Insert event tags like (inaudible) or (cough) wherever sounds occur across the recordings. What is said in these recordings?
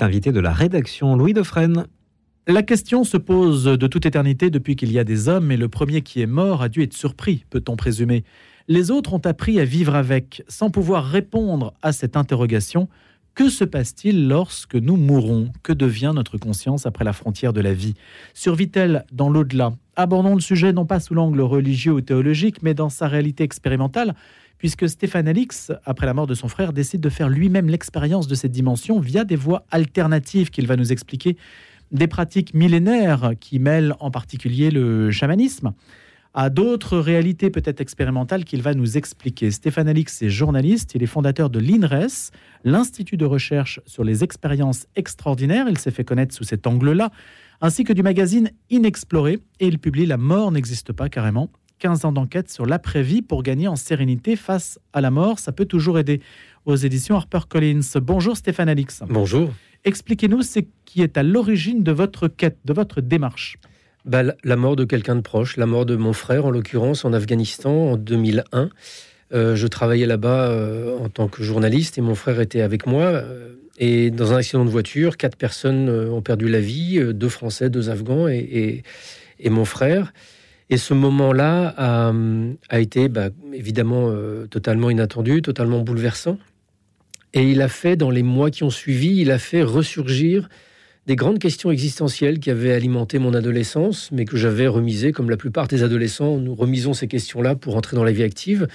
L'invité de la rédaction, Louis Defresne. La question se pose de toute éternité depuis qu'il y a des hommes, et le premier qui est mort a dû être surpris, peut-on présumer. Les autres ont appris à vivre avec, sans pouvoir répondre à cette interrogation. Que se passe-t-il lorsque nous mourons? Que devient notre conscience après la frontière de la vie? Survit-elle dans l'au-delà? Abordons le sujet non pas sous l'angle religieux ou théologique, mais dans sa réalité expérimentale, puisque Stéphane Alix, après la mort de son frère, décide de faire lui-même l'expérience de cette dimension via des voies alternatives qu'il va nous expliquer des pratiques millénaires qui mêlent en particulier le chamanisme à d'autres réalités peut-être expérimentales qu'il va nous expliquer. Stéphane Alix est journaliste, il est fondateur de l'INRES, l'Institut de recherche sur les expériences extraordinaires, il s'est fait connaître sous cet angle-là, ainsi que du magazine Inexploré, et il publie La mort n'existe pas carrément, 15 ans d'enquête sur l'après-vie pour gagner en sérénité face à la mort, ça peut toujours aider aux éditions HarperCollins. Bonjour Stéphane Alix. Bonjour. Expliquez-nous ce qui est à l'origine de votre quête, de votre démarche. Bah, la mort de quelqu'un de proche, la mort de mon frère en l'occurrence en Afghanistan en 2001. Euh, je travaillais là-bas euh, en tant que journaliste et mon frère était avec moi. Euh, et dans un accident de voiture, quatre personnes ont perdu la vie, deux Français, deux Afghans et, et, mon frère. Et ce moment-là a, été bah, évidemment totalement inattendu, totalement bouleversant. Et il a fait, dans les mois qui ont suivi, il a fait ressurgir des grandes questions existentielles qui avaient alimenté mon adolescence, mais que j'avais remisées, comme la plupart des adolescents, nous remisons ces questions-là pour entrer dans la vie active.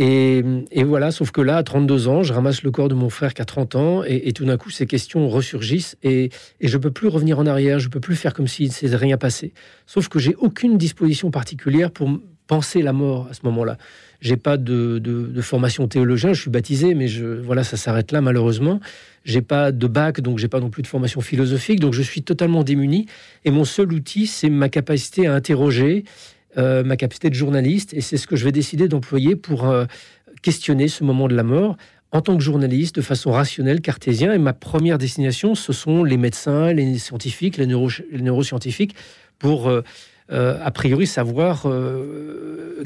Et, voilà, sauf que là, à 32 ans, je ramasse le corps de mon frère qui a 30 ans, et, tout d'un coup, ces questions ressurgissent, et, et je ne peux plus revenir en arrière, je ne peux plus faire comme s'il ne s'était rien passé. Sauf que j'ai aucune disposition particulière pour penser la mort à ce moment-là. J'ai pas de, formation théologien, je suis baptisé, mais voilà, ça s'arrête là malheureusement. J'ai pas de bac, donc j'ai pas non plus de formation philosophique, donc je suis totalement démuni. Et mon seul outil, c'est ma capacité à interroger, euh, ma capacité de journaliste, et c'est ce que je vais décider d'employer pour euh, questionner ce moment de la mort en tant que journaliste de façon rationnelle, cartésien. Et ma première destination, ce sont les médecins, les scientifiques, les, neuroscientifiques, pour euh, a priori savoir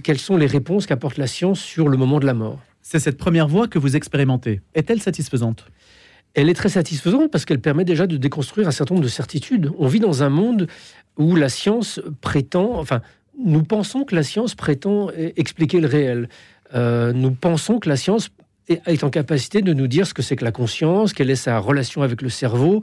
quelles sont les réponses qu'apporte la science sur le moment de la mort. C'est cette première voie que vous expérimentez. Est-elle satisfaisante? Elle est très satisfaisante parce qu'elle permet déjà de déconstruire un certain nombre de certitudes. On vit dans un monde où la science prétend, enfin, nous pensons que la science prétend expliquer le réel. Euh, nous pensons que la science est en capacité de nous dire ce que c'est que la conscience, quelle est sa relation avec le cerveau.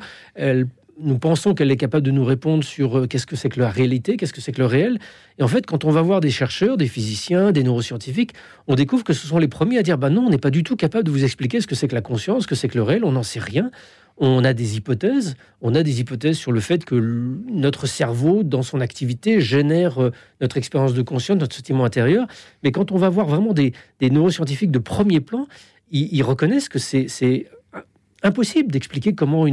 Nous pensons qu'elle est capable de nous répondre sur euh, qu'est-ce que c'est que la réalité, qu'est-ce que c'est que le réel. Et en fait, quand on va voir des chercheurs, des physiciens, des neuroscientifiques, on découvre que ce sont les premiers à dire bah non, on n'est pas du tout capable de vous expliquer ce que c'est que la conscience, ce que c'est que le réel, on n'en sait rien. On a des hypothèses, on a des hypothèses sur le fait que notre cerveau, dans son activité, génère euh, notre expérience de conscience, notre sentiment intérieur. Mais quand on va voir vraiment des, neuroscientifiques de premier plan, ils, reconnaissent que c'est impossible d'expliquer comment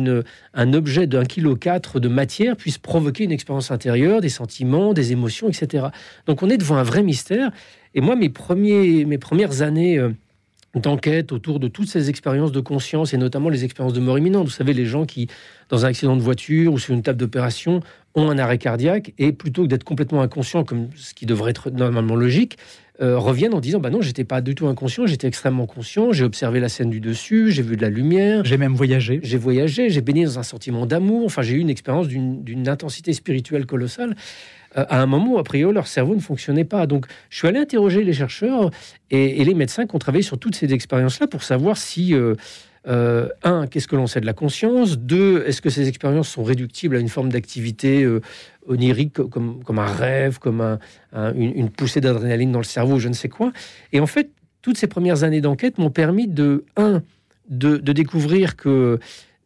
un objet d'un kilo 4 de matière puisse provoquer une expérience intérieure, des sentiments, des émotions, etc. Donc on est devant un vrai mystère. Et moi, mes, premiers, mes premières années euh, d'enquête autour de toutes ces expériences de conscience, et notamment les expériences de mort imminente, vous savez, les gens qui, dans un accident de voiture ou sur une table d'opération, ont un arrêt cardiaque, et plutôt que d'être complètement inconscient, comme ce qui devrait être normalement logique, euh, reviennent en disant bah non, j'étais pas du tout inconscient, j'étais extrêmement conscient, j'ai observé la scène du dessus, j'ai vu de la lumière. J'ai même voyagé. J'ai voyagé, j'ai baigné dans un sentiment d'amour, enfin j'ai eu une expérience d'une intensité spirituelle colossale. Euh, à un moment où, a priori, leur cerveau ne fonctionnait pas. Donc, je suis allé interroger les chercheurs et, les médecins qui ont travaillé sur toutes ces expériences-là pour savoir si, euh, un, qu'est-ce que l'on sait de la conscience? Deux, est-ce que ces expériences sont réductibles à une forme d'activité onirique, comme, comme un rêve, comme une, poussée d'adrénaline dans le cerveau, je ne sais quoi? Et en fait, toutes ces premières années d'enquête m'ont permis de, un, de, découvrir que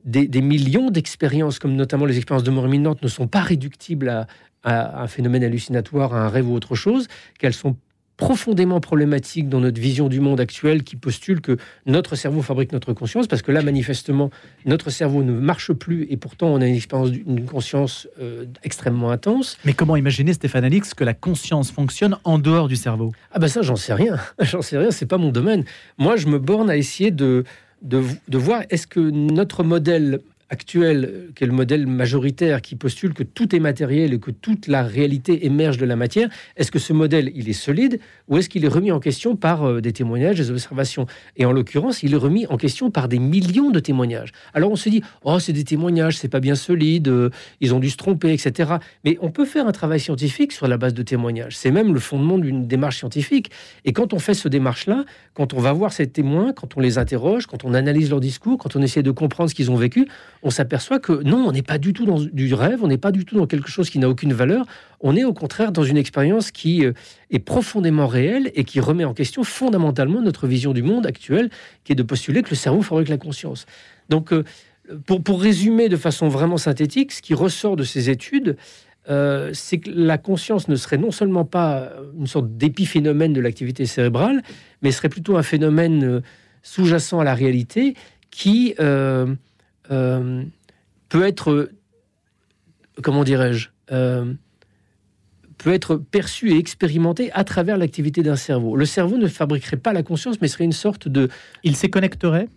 des, millions d'expériences, comme notamment les expériences de mort imminente, ne sont pas réductibles à, à, un phénomène hallucinatoire, à un rêve ou autre chose, qu'elles sont profondément problématique dans notre vision du monde actuel qui postule que notre cerveau fabrique notre conscience, parce que là, manifestement, notre cerveau ne marche plus et pourtant on a une expérience d'une conscience euh, extrêmement intense. Mais comment imaginer, Stéphane Alix, que la conscience fonctionne en dehors du cerveau? Ah ben ça, j'en sais rien. (laughs) j'en sais rien, c'est pas mon domaine. Moi, je me borne à essayer de, de, de voir est-ce que notre modèle actuel, qui est le modèle majoritaire, qui postule que tout est matériel et que toute la réalité émerge de la matière, est-ce que ce modèle, il est solide ou est-ce qu'il est remis en question par euh, des témoignages, des observations? Et en l'occurrence, il est remis en question par des millions de témoignages. Alors on se dit, oh, c'est des témoignages, c'est pas bien solide, euh, ils ont dû se tromper, etc. Mais on peut faire un travail scientifique sur la base de témoignages. C'est même le fondement d'une démarche scientifique. Et quand on fait ce démarche-là, quand on va voir ces témoins, quand on les interroge, quand on analyse leur discours, quand on essaie de comprendre ce qu'ils ont vécu, on s'aperçoit que non, on n'est pas du tout dans du rêve, on n'est pas du tout dans quelque chose qui n'a aucune valeur, on est au contraire dans une expérience qui euh, est profondément réelle et qui remet en question fondamentalement notre vision du monde actuel, qui est de postuler que le cerveau fabrique la conscience. Donc, euh, pour, pour résumer de façon vraiment synthétique, ce qui ressort de ces études, euh, c'est que la conscience ne serait non seulement pas une sorte d'épiphénomène de l'activité cérébrale, mais serait plutôt un phénomène sous-jacent à la réalité qui peut être, comment dirais-je, euh, peut être perçu et expérimenté à travers l'activité d'un cerveau. Le cerveau ne fabriquerait pas la conscience, mais serait une sorte de... Il s'y connecterait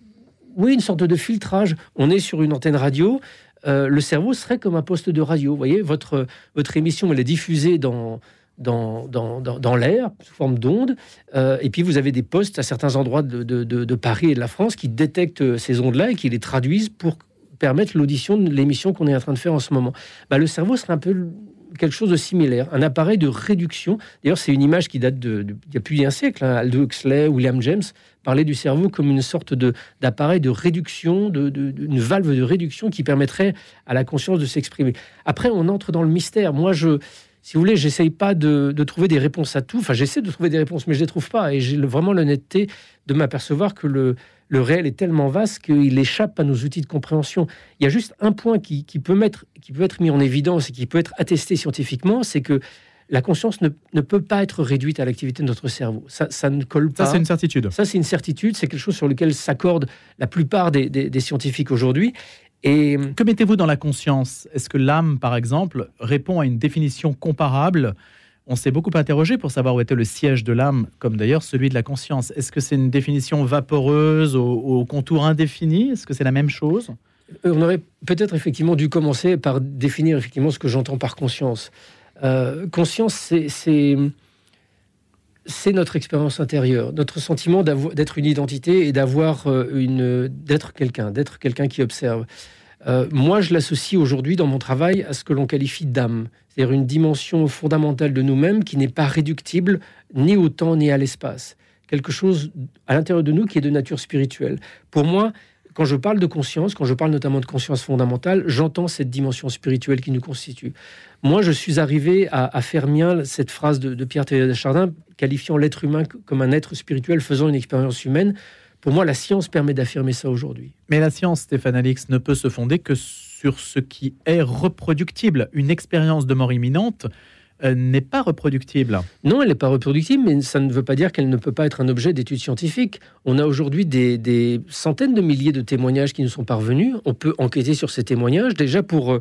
Oui, une sorte de filtrage. On est sur une antenne radio. Euh, le cerveau serait comme un poste de radio. Vous voyez, votre, votre émission, elle est diffusée dans, dans, l'air sous forme d'ondes. et puis vous avez des postes à certains endroits de, Paris et de la France qui détectent ces ondes-là et qui les traduisent pour permettre l'audition de l'émission qu'on est en train de faire en ce moment. Bah, le cerveau serait un peu quelque chose de similaire, un appareil de réduction. D'ailleurs, c'est une image qui date de, y a plus d'un siècle. Hein. Aldous Huxley, William James parlaient du cerveau comme une sorte d'appareil de réduction, de, une valve de réduction qui permettrait à la conscience de s'exprimer. Après, on entre dans le mystère. Moi, je si vous voulez, j'essaye pas de, de, trouver des réponses à tout. Enfin, j'essaie de trouver des réponses, mais je les trouve pas. Et j'ai vraiment l'honnêteté de m'apercevoir que le, le réel est tellement vaste qu'il échappe à nos outils de compréhension. Il y a juste un point qui, peut, mettre, qui peut être mis en évidence et qui peut être attesté scientifiquement, c'est que la conscience ne, peut pas être réduite à l'activité de notre cerveau. Ça, ça ne colle pas. Ça, c'est une certitude. Ça, c'est une certitude. C'est quelque chose sur lequel s'accordent la plupart des, des scientifiques aujourd'hui. Et que mettez-vous dans la conscience? Est-ce que l'âme, par exemple, répond à une définition comparable? On s'est beaucoup interrogé pour savoir où était le siège de l'âme, comme d'ailleurs celui de la conscience. Est-ce que c'est une définition vaporeuse au, contour indéfini? Est-ce que c'est la même chose? Euh, On aurait peut-être effectivement dû commencer par définir effectivement ce que j'entends par conscience. Euh, conscience, c'est c'est notre expérience intérieure, notre sentiment d'être une identité et d'avoir euh, une d'être quelqu'un, d'être quelqu'un qui observe. Euh, moi, je l'associe aujourd'hui dans mon travail à ce que l'on qualifie d'âme, c'est-à-dire une dimension fondamentale de nous-mêmes qui n'est pas réductible ni au temps ni à l'espace. Quelque chose à l'intérieur de nous qui est de nature spirituelle. Pour moi, quand je parle de conscience, quand je parle notamment de conscience fondamentale, j'entends cette dimension spirituelle qui nous constitue. Moi, je suis arrivé à, faire mien cette phrase de, Pierre Théodore Chardin, qualifiant l'être humain comme un être spirituel faisant une expérience humaine. Pour moi, la science permet d'affirmer ça aujourd'hui. Mais la science, Stéphane Alix, ne peut se fonder que sur ce qui est reproductible. Une expérience de mort imminente n'est pas reproductible. Non, elle n'est pas reproductible, mais ça ne veut pas dire qu'elle ne peut pas être un objet d'étude scientifique. On a aujourd'hui des, centaines de milliers de témoignages qui nous sont parvenus. On peut enquêter sur ces témoignages déjà pour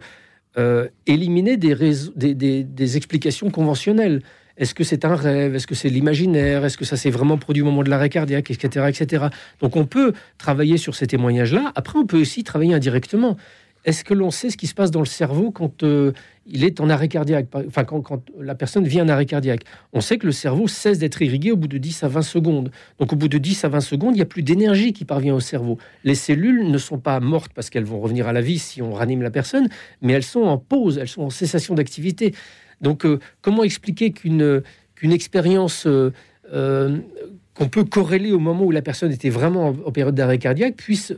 euh, éliminer des explications conventionnelles. Est-ce que c'est un rêve? Est-ce que c'est l'imaginaire? Est-ce que ça s'est vraiment produit au moment de l'arrêt cardiaque? Etc. etc. Donc on peut travailler sur ces témoignages-là. Après, on peut aussi travailler indirectement. Est-ce que l'on sait ce qui se passe dans le cerveau quand euh, il est en arrêt cardiaque Enfin, quand, la personne vit en arrêt cardiaque? On sait que le cerveau cesse d'être irrigué au bout de 10 à 20 secondes. Donc, au bout de 10 à 20 secondes, il n'y a plus d'énergie qui parvient au cerveau. Les cellules ne sont pas mortes parce qu'elles vont revenir à la vie si on ranime la personne, mais elles sont en pause, elles sont en cessation d'activité. Donc, euh, comment expliquer qu'une expérience euh, qu'on peut corréler au moment où la personne était vraiment en, période d'arrêt cardiaque puisse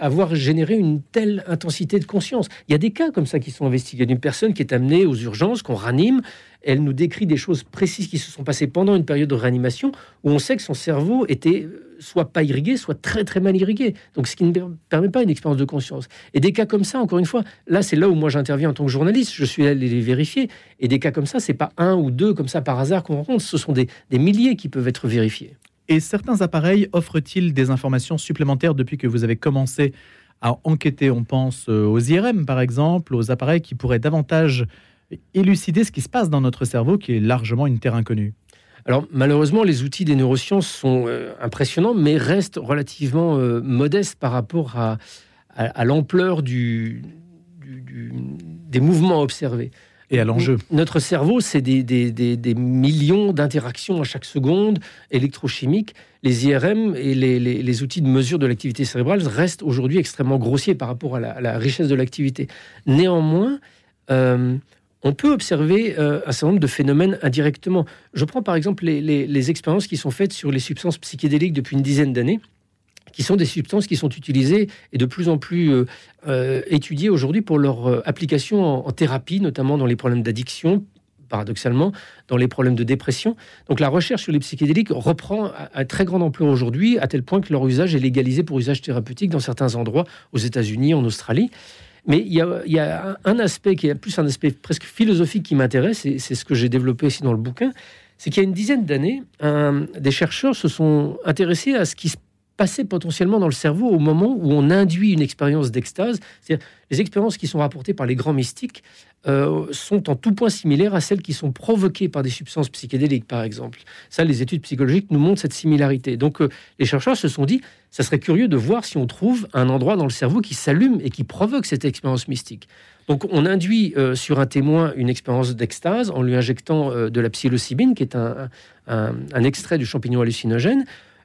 avoir généré une telle intensité de conscience. Il y a des cas comme ça qui sont investigués d'une personne qui est amenée aux urgences, qu'on ranime, elle nous décrit des choses précises qui se sont passées pendant une période de réanimation où on sait que son cerveau était soit pas irrigué, soit très très mal irrigué. Donc ce qui ne permet pas une expérience de conscience. Et des cas comme ça, encore une fois, là c'est là où moi j'interviens en tant que journaliste, je suis allé les vérifier. Et des cas comme ça, c'est pas un ou deux comme ça par hasard qu'on rencontre, ce sont des, des milliers qui peuvent être vérifiés. Et certains appareils offrent-ils des informations supplémentaires depuis que vous avez commencé à enquêter On pense euh, aux IRM par exemple, aux appareils qui pourraient davantage élucider ce qui se passe dans notre cerveau, qui est largement une terre inconnue alors malheureusement, les outils des neurosciences sont euh, impressionnants, mais restent relativement euh, modestes par rapport à, à, l'ampleur du, des mouvements observés. Et à l'enjeu. Notre cerveau, c'est des, des, millions d'interactions à chaque seconde électrochimiques. Les IRM et les, outils de mesure de l'activité cérébrale restent aujourd'hui extrêmement grossiers par rapport à la, richesse de l'activité. Néanmoins, euh, on peut observer euh, un certain nombre de phénomènes indirectement. Je prends par exemple les, expériences qui sont faites sur les substances psychédéliques depuis une dizaine d'années qui sont des substances qui sont utilisées et de plus en plus euh, euh, étudiées aujourd'hui pour leur application en, thérapie, notamment dans les problèmes d'addiction, paradoxalement, dans les problèmes de dépression. Donc la recherche sur les psychédéliques reprend à, très grande ampleur aujourd'hui, à tel point que leur usage est légalisé pour usage thérapeutique dans certains endroits, aux États-Unis, en Australie. Mais il y, a, un aspect qui est plus un aspect presque philosophique qui m'intéresse, et c'est ce que j'ai développé aussi dans le bouquin, c'est qu'il y a une dizaine d'années, des chercheurs se sont intéressés à ce qui se passait potentiellement dans le cerveau au moment où on induit une expérience d'extase. Les expériences qui sont rapportées par les grands mystiques euh, sont en tout point similaires à celles qui sont provoquées par des substances psychédéliques, par exemple. Ça, les études psychologiques nous montrent cette similarité. Donc, euh, les chercheurs se sont dit, ça serait curieux de voir si on trouve un endroit dans le cerveau qui s'allume et qui provoque cette expérience mystique. Donc, on induit euh, sur un témoin une expérience d'extase en lui injectant de la psilocybine, qui est un, extrait du champignon hallucinogène.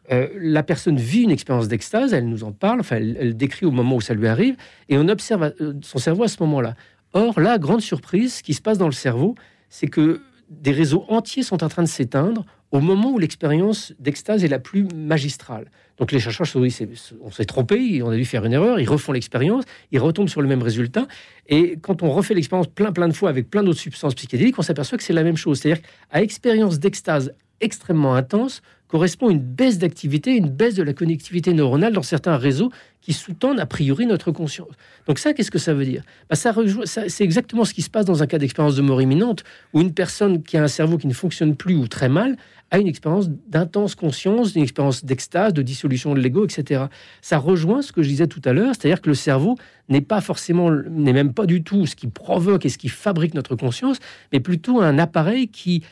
La personne vit une expérience d'extase, elle nous en parle, enfin, elle, décrit au moment où ça lui arrive, et on observe son cerveau à ce moment-là. Or, la grande surprise, ce qui se passe dans le cerveau, c'est que des réseaux entiers sont en train de s'éteindre au moment où l'expérience d'extase est la plus magistrale. Donc les chercheurs se disent, on s'est trompé, on a dû faire une erreur, ils refont l'expérience, ils retombent sur le même résultat. Et quand on refait l'expérience plein plein de fois avec plein d'autres substances psychédéliques, on s'aperçoit que c'est la même chose. C'est-à-dire qu'à expérience d'extase extrêmement intense, correspond une baisse d'activité, une baisse de la connectivité neuronale dans certains réseaux qui sous-tendent a priori notre conscience. Donc ça, qu'est-ce que ça veut dire? Bah, ça, C'est exactement ce qui se passe dans un cas d'expérience de mort imminente, où une personne qui a un cerveau qui ne fonctionne plus ou très mal a une expérience d'intense conscience, une expérience d'extase, de dissolution de l'ego, etc. Ça rejoint ce que je disais tout à l'heure, c'est-à-dire que le cerveau n'est pas forcément, n'est même pas du tout ce qui provoque et ce qui fabrique notre conscience, mais plutôt un appareil qui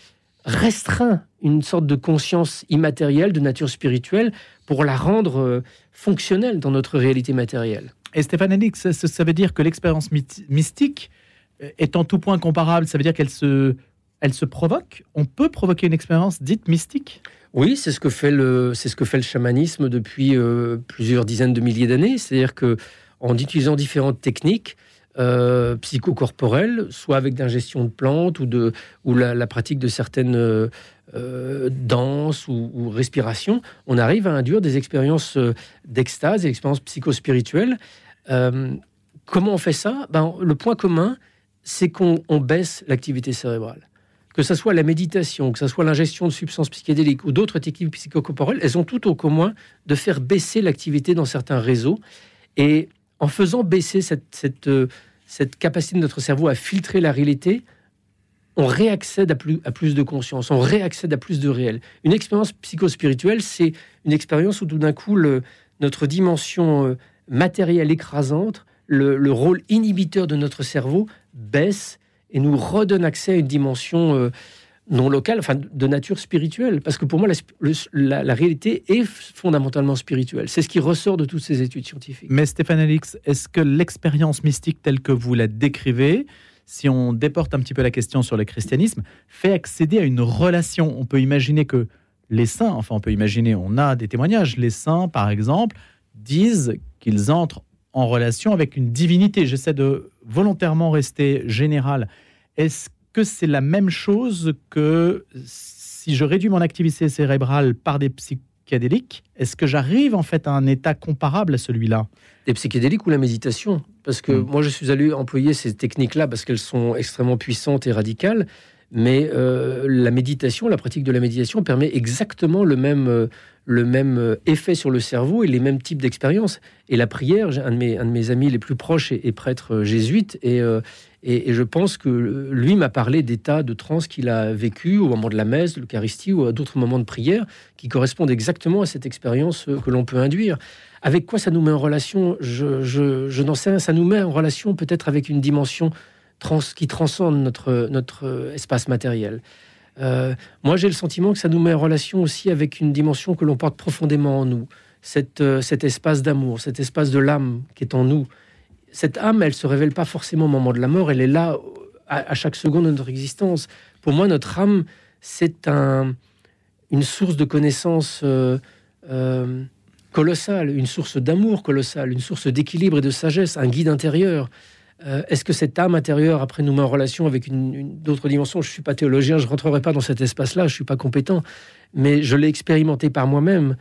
restreint une sorte de conscience immatérielle, de nature spirituelle, pour la rendre euh, fonctionnelle dans notre réalité matérielle. Et Stéphane Alix, ça, veut dire que l'expérience mystique euh, est en tout point comparable, ça veut dire qu'elle se, elle se provoque? On peut provoquer une expérience dite mystique? Oui, c'est ce que fait le, c'est ce que fait le chamanisme depuis euh, plusieurs dizaines de milliers d'années. C'est-à-dire que en utilisant différentes techniques, euh, psychocorporelles, soit avec d'ingestion de plantes ou, de, ou la, pratique de certaines euh, euh, danses ou, respiration, on arrive à induire des expériences euh, d'extase, des expériences psychospirituelles. comment on fait ça? Ben, Le point commun, c'est qu'on baisse l'activité cérébrale. Que ce soit la méditation, que ce soit l'ingestion de substances psychédéliques ou d'autres techniques psychocorporelles, elles ont tout au commun de faire baisser l'activité dans certains réseaux. Et en faisant baisser cette capacité de notre cerveau à filtrer la réalité, on réaccède à plus, à plus de conscience, on réaccède à plus de réel. Une expérience psychospirituelle, c'est une expérience où tout d'un coup, notre dimension euh, matérielle écrasante, le, rôle inhibiteur de notre cerveau baisse et nous redonne accès à une dimension euh, non locale, enfin de nature spirituelle. Parce que pour moi, la, réalité est fondamentalement spirituelle. C'est ce qui ressort de toutes ces études scientifiques. Mais Stéphane Alix, est-ce que l'expérience mystique telle que vous la décrivez, si on déporte un petit peu la question sur le christianisme, fait accéder à une relation? On peut imaginer que les saints, enfin on peut imaginer, on a des témoignages, les saints par exemple, disent qu'ils entrent en relation avec une divinité. J'essaie de volontairement rester général. Est-ce que c'est la même chose que si je réduis mon activité cérébrale par des psychédéliques Est-ce que j'arrive en fait à un état comparable à celui-là? Des psychédéliques ou la méditation? Parce que hmm. moi, je suis allé employer ces techniques-là parce qu'elles sont extrêmement puissantes et radicales. Mais euh, la méditation, la pratique de la méditation permet exactement le même, euh, le même euh, effet sur le cerveau et les mêmes types d'expériences. Et la prière, un de, mes, un de mes amis les plus proches est, prêtre jésuite et, et, je pense que lui m'a parlé d'états de transe qu'il a vécu au moment de la messe, de l'Eucharistie ou à d'autres moments de prière qui correspondent exactement à cette expérience que l'on peut induire. Avec quoi ça nous met en relation? Je, je, n'en sais rien. Ça nous met en relation peut-être avec une dimension trans, qui transcende notre, notre espace matériel. Euh, moi, j'ai le sentiment que ça nous met en relation aussi avec une dimension que l'on porte profondément en nous, cette, cet espace d'amour, cet espace de l'âme qui est en nous. Cette âme, elle se révèle pas forcément au moment de la mort, elle est là à, chaque seconde de notre existence. Pour moi, notre âme, c'est un, une source de connaissances colossale, une source d'amour colossale, une source d'équilibre et de sagesse, un guide intérieur. Euh, est-ce que cette âme intérieure, après, nous met en relation avec une, d'autres dimensions? Je ne suis pas théologien, je ne rentrerai pas dans cet espace-là, je ne suis pas compétent, mais je l'ai expérimenté par moi-même.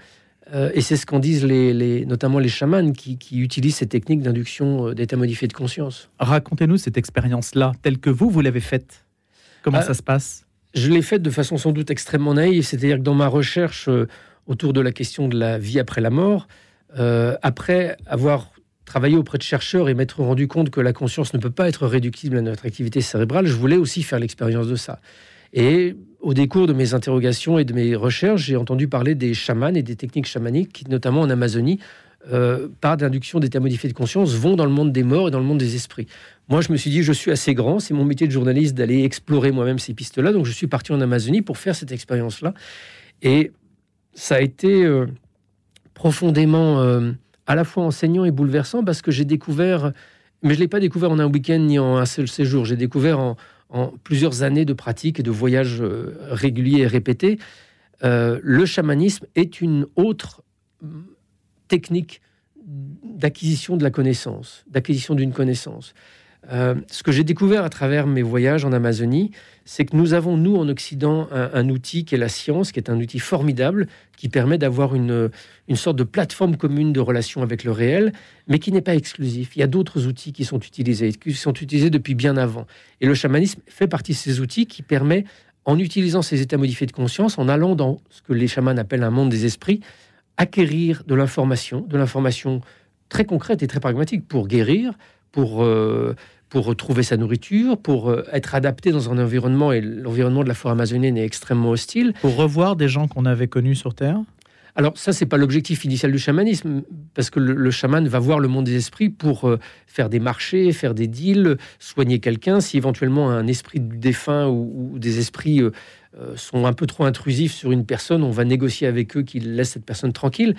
Euh, et c'est ce qu'en disent les, notamment les chamans qui, utilisent ces techniques d'induction euh, d'état modifié de conscience. Racontez-nous cette expérience-là, telle que vous, vous l'avez faite. Comment ça se passe? Je l'ai faite de façon sans doute extrêmement naïve, c'est-à-dire que dans ma recherche autour de la question de la vie après la mort, après avoir travailler auprès de chercheurs et m'être rendu compte que la conscience ne peut pas être réductible à notre activité cérébrale, je voulais aussi faire l'expérience de ça. Et au décours de mes interrogations et de mes recherches, j'ai entendu parler des chamans et des techniques chamaniques notamment en Amazonie, euh, par d'induction d'état modifié de conscience, vont dans le monde des morts et dans le monde des esprits. Moi, je me suis dit, je suis assez grand, c'est mon métier de journaliste d'aller explorer moi-même ces pistes-là, donc je suis parti en Amazonie pour faire cette expérience-là. Et ça a été euh, profondément... Euh, à la fois enseignant et bouleversant parce que j'ai découvert, mais je ne l'ai pas découvert en un week-end ni en un seul séjour, j'ai découvert en, plusieurs années de pratique et de voyages euh, réguliers et répétés. Euh, le chamanisme est une autre technique d'acquisition de la connaissance, d'acquisition d'une connaissance. Euh, ce que j'ai découvert à travers mes voyages en Amazonie, c'est que nous avons, nous, en Occident, un, outil qui est la science, qui est un outil formidable, qui permet d'avoir une, une sorte de plateforme commune de relation avec le réel, mais qui n'est pas exclusif. Il y a d'autres outils qui sont utilisés, qui sont utilisés depuis bien avant. Et le chamanisme fait partie de ces outils qui permet, en utilisant ces états modifiés de conscience, en allant dans ce que les chamans appellent un monde des esprits, acquérir de l'information, de l'information très concrète et très pragmatique pour guérir, pour... Euh, pour retrouver sa nourriture, pour euh, être adapté dans un environnement, et l'environnement de la forêt amazonienne est extrêmement hostile. Pour revoir des gens qu'on avait connus sur Terre? Alors ça, c'est pas l'objectif initial du chamanisme, parce que le, chaman va voir le monde des esprits pour euh, faire des marchés, faire des deals, soigner quelqu'un. Si éventuellement un esprit du défunt ou, des esprits euh, sont un peu trop intrusifs sur une personne, on va négocier avec eux qu'ils laissent cette personne tranquille.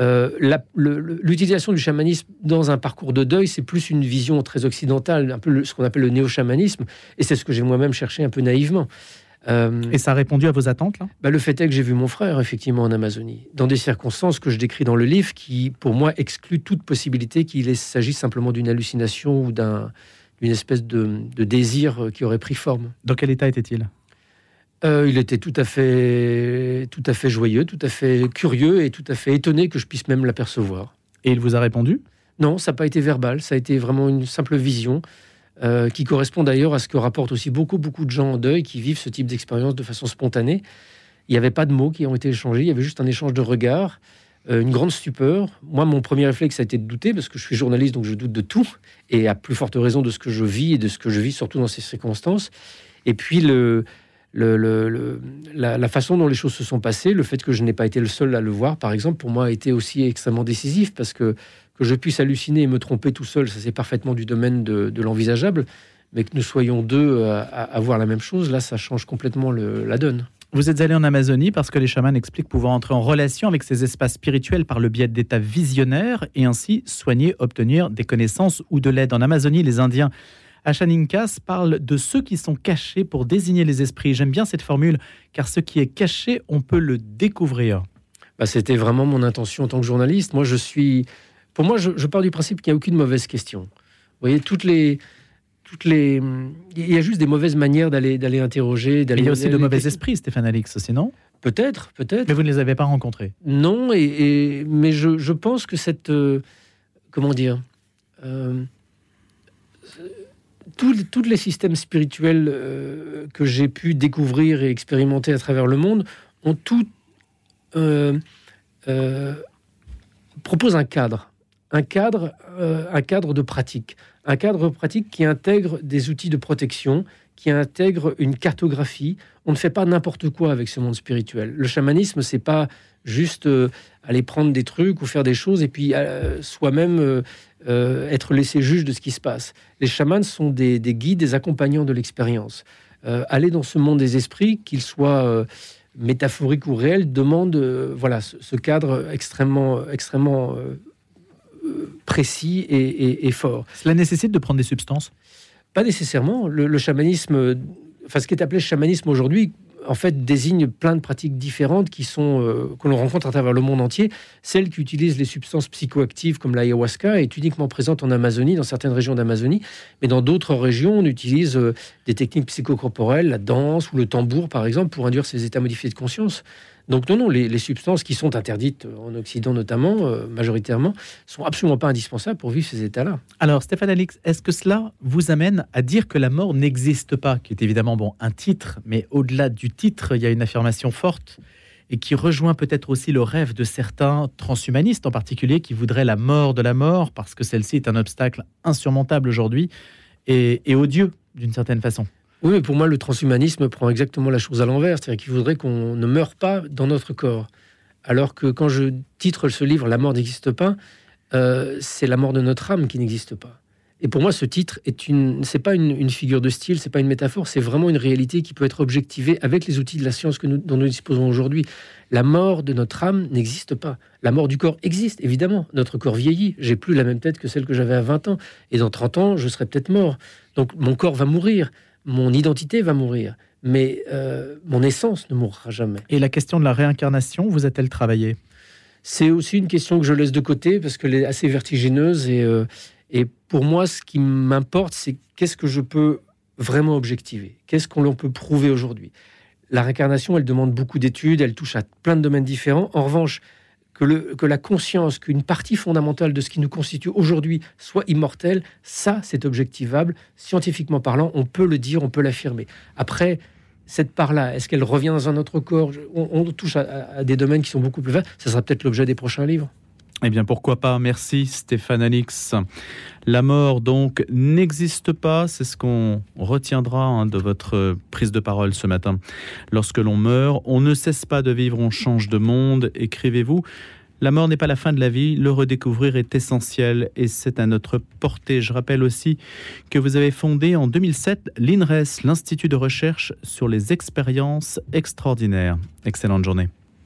Euh, l'utilisation du chamanisme dans un parcours de deuil, c'est plus une vision très occidentale, un peu ce qu'on appelle le néo-chamanisme, et c'est ce que j'ai moi-même cherché un peu naïvement. Euh, et ça a répondu à vos attentes là? Bah, Le fait est que j'ai vu mon frère effectivement en Amazonie, dans des circonstances que je décris dans le livre, qui pour moi excluent toute possibilité qu'il s'agisse simplement d'une hallucination ou d'une espèce de, de, désir qui aurait pris forme. Dans quel état était-il euh, il était tout à fait, tout à fait joyeux, tout à fait curieux et tout à fait étonné que je puisse même l'apercevoir. Et il vous a répondu? Non, ça n'a pas été verbal, ça a été vraiment une simple vision euh, qui correspond d'ailleurs à ce que rapportent aussi beaucoup, beaucoup de gens en deuil qui vivent ce type d'expérience de façon spontanée. Il n'y avait pas de mots qui ont été échangés, il y avait juste un échange de regards, euh, une grande stupeur. Moi, mon premier réflexe a été de douter parce que je suis journaliste, donc je doute de tout et à plus forte raison de ce que je vis et de ce que je vis surtout dans ces circonstances. Et puis le la, façon dont les choses se sont passées, le fait que je n'ai pas été le seul à le voir, par exemple, pour moi a été aussi extrêmement décisif parce que que je puisse halluciner et me tromper tout seul, ça c'est parfaitement du domaine de, l'envisageable, mais que nous soyons deux à, voir la même chose, là ça change complètement la donne. Vous êtes allé en Amazonie parce que les chamans expliquent pouvoir entrer en relation avec ces espaces spirituels par le biais d'états visionnaires et ainsi soigner, obtenir des connaissances ou de l'aide. En Amazonie, les Indiens Achaninkas parle de ceux qui sont cachés pour désigner les esprits. J'aime bien cette formule, car ce qui est caché, on peut le découvrir. Bah, C'était vraiment mon intention en tant que journaliste. Moi, je suis. Pour moi, je, pars du principe qu'il n'y a aucune mauvaise question. Vous voyez, toutes les. Toutes les... Il y a juste des mauvaises manières d'aller d'aller interroger. Il y a aussi de mauvais esprits, Stéphane Alix, aussi, non? Peut-être, peut-être. Mais vous ne les avez pas rencontrés Non, et, mais je, je, pense que cette. Euh, comment dire euh, tous, les systèmes spirituels euh, que j'ai pu découvrir et expérimenter à travers le monde ont tout euh, euh, propose un cadre, un cadre, un cadre de pratique, un cadre pratique qui intègre des outils de protection, qui intègre une cartographie. On ne fait pas n'importe quoi avec ce monde spirituel. Le chamanisme, c'est pas juste aller prendre des trucs ou faire des choses et puis soi-même euh, être laissé juge de ce qui se passe. Les chamans sont des, guides, des accompagnants de l'expérience. Euh, aller dans ce monde des esprits, qu'il soit métaphorique ou réel, demande voilà, ce, cadre extrêmement, extrêmement précis et, fort. Cela nécessite de prendre des substances? Pas nécessairement. Le, chamanisme, enfin ce qui est appelé chamanisme aujourd'hui, en fait, désigne plein de pratiques différentes qui sont euh, que l'on rencontre à travers le monde entier. Celle qui utilise les substances psychoactives comme l'ayahuasca est uniquement présente en Amazonie, dans certaines régions d'Amazonie, mais dans d'autres régions, on utilise euh, des techniques psychocorporelles, la danse ou le tambour, par exemple, pour induire ces états modifiés de conscience. Donc non, non, les, substances qui sont interdites en Occident notamment, euh, majoritairement, sont absolument pas indispensables pour vivre ces états-là. Alors Stéphane Alix, est-ce que cela vous amène à dire que la mort n'existe pas, qui est évidemment bon un titre, mais au-delà du titre, il y a une affirmation forte et qui rejoint peut-être aussi le rêve de certains transhumanistes en particulier qui voudraient la mort de la mort parce que celle-ci est un obstacle insurmontable aujourd'hui et odieux d'une certaine façon. Oui, mais pour moi, le transhumanisme prend exactement la chose à l'envers. C'est-à-dire qu'il voudrait qu'on ne meure pas dans notre corps. Alors que quand je titre ce livre La mort n'existe pas, euh, c'est la mort de notre âme qui n'existe pas. Et pour moi, ce titre est une, c'est pas une, figure de style, c'est pas une métaphore, c'est vraiment une réalité qui peut être objectivée avec les outils de la science que nous, dont nous disposons aujourd'hui. La mort de notre âme n'existe pas. La mort du corps existe, évidemment. Notre corps vieillit. J'ai plus la même tête que celle que j'avais à 20 ans. Et dans 30 ans, je serai peut-être mort. Donc mon corps va mourir mon identité va mourir, mais euh, mon essence ne mourra jamais. Et la question de la réincarnation, vous a-t-elle travaillé? C'est aussi une question que je laisse de côté parce qu'elle est assez vertigineuse et, euh, et pour moi, ce qui m'importe, c'est qu'est-ce que je peux vraiment objectiver? Qu'est-ce qu'on peut prouver aujourd'hui? La réincarnation, elle demande beaucoup d'études, elle touche à plein de domaines différents. En revanche, que, la conscience, qu'une partie fondamentale de ce qui nous constitue aujourd'hui soit immortelle, ça, c'est objectivable. Scientifiquement parlant, on peut le dire, on peut l'affirmer. Après, cette part-là, est-ce qu'elle revient dans un autre corps? On, touche à, des domaines qui sont beaucoup plus vastes. Ça sera peut-être l'objet des prochains livres. Eh bien, pourquoi pas Merci Stéphane Alix. La mort, donc, n'existe pas. C'est ce qu'on retiendra hein, de votre prise de parole ce matin. Lorsque l'on meurt, on ne cesse pas de vivre, on change de monde. Écrivez-vous. La mort n'est pas la fin de la vie, le redécouvrir est essentiel et c'est à notre portée. Je rappelle aussi que vous avez fondé en 2007 l'INRES, l'Institut de recherche sur les expériences extraordinaires. Excellente journée.